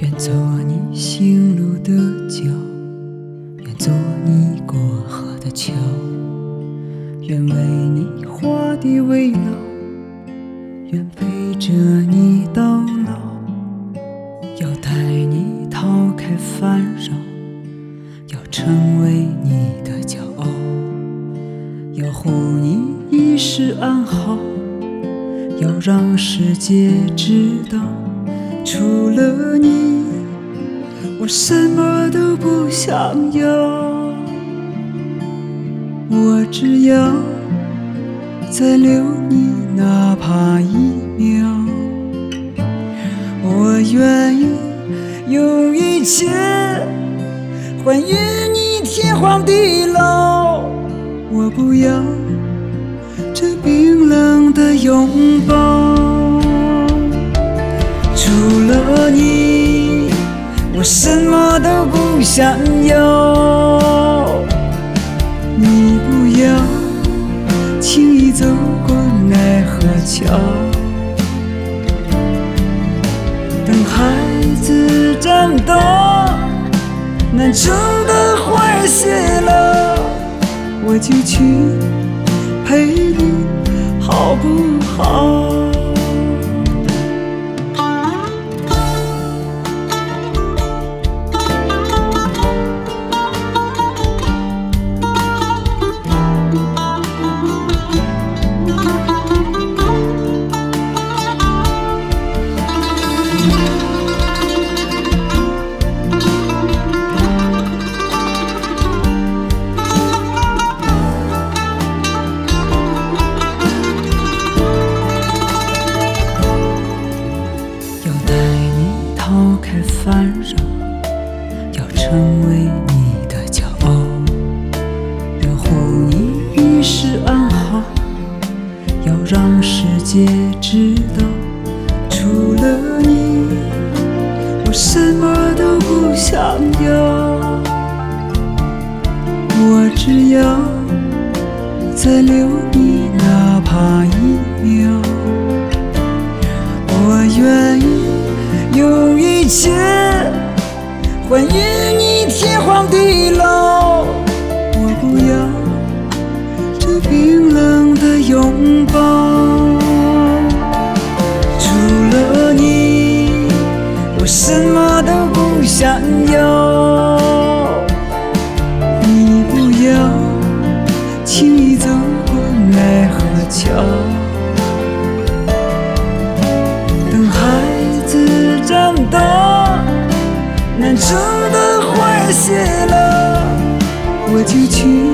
愿做，你行路的脚；愿做你过河的桥。愿为你画地为牢，愿陪着你到老，要带你逃开烦扰，要成为你的骄傲，要护你一世安好，要让世界知道，除了你，我什么都不想要，只要再留你哪怕一秒，我愿意用一切换与你天荒地老，我不要这冰冷的拥抱，除了你，我什么都不想要。等孩子长大，难成的花儿谢了，我就去陪你，好不好？成为你的骄傲，要护你一世安好，要让世界知道，除了你，我什么都不想要，我只要再留你哪怕一秒。我愿意用一切换与地老，我不要这冰冷的拥抱。除了你，我什么都不想要。你不要轻易走过奈何桥。等孩子长大，难撑的花儿谢了，我就去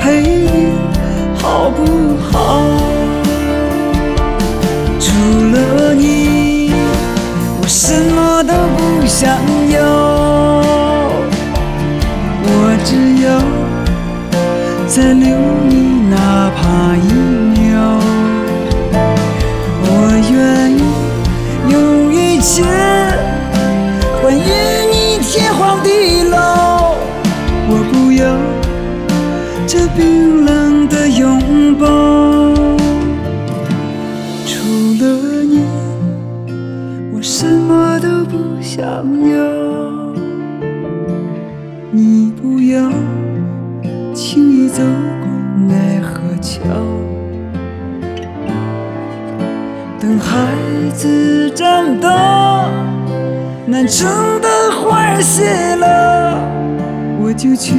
陪你，好不好？除了你，我什么都不想要，我只要再留你哪怕一秒。我愿意用一切冰冷的拥抱。除了你，我什么都不想要。你不要轻易走过奈何桥。等孩子长大，难撑的花儿谢了，我就去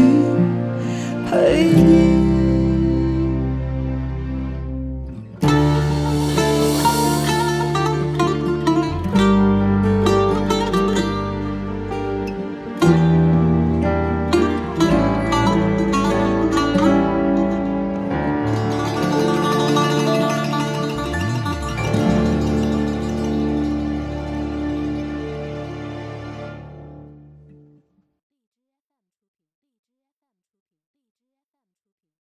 陪你。